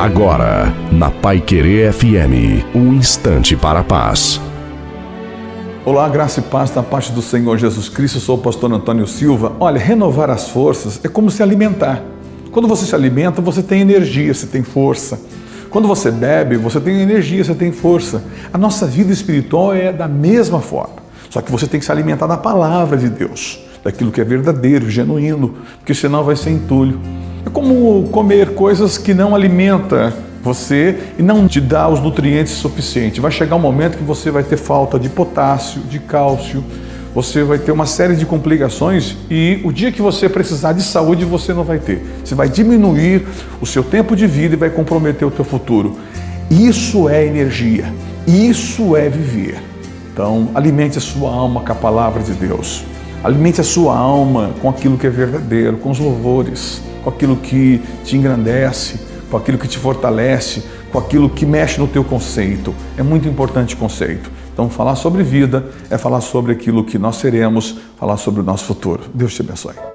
Agora, na Pai Querer FM, um instante para a paz. Olá, graça e paz da parte do Senhor Jesus Cristo. Eu sou o pastor Antônio Silva. Olha, renovar as forças é como se alimentar. Quando você se alimenta, você tem energia, você tem força. Quando você bebe, você tem energia, você tem força. A nossa vida espiritual é da mesma forma. Só que você tem que se alimentar da palavra de Deus, daquilo que é verdadeiro, genuíno, porque senão vai ser entulho. É como comer coisas que não alimenta você e não te dá os nutrientes suficientes. Vai chegar um momento que você vai ter falta de potássio, de cálcio, você vai ter uma série de complicações e o dia que você precisar de saúde você não vai ter. Você vai diminuir o seu tempo de vida e vai comprometer o teu futuro. Isso é energia. Isso é viver. Então, alimente a sua alma com a palavra de Deus. Alimente a sua alma com aquilo que é verdadeiro, com os louvores com aquilo que te engrandece, com aquilo que te fortalece, com aquilo que mexe no teu conceito. É muito importante o conceito. Então, falar sobre vida é falar sobre aquilo que nós seremos, falar sobre o nosso futuro. Deus te abençoe.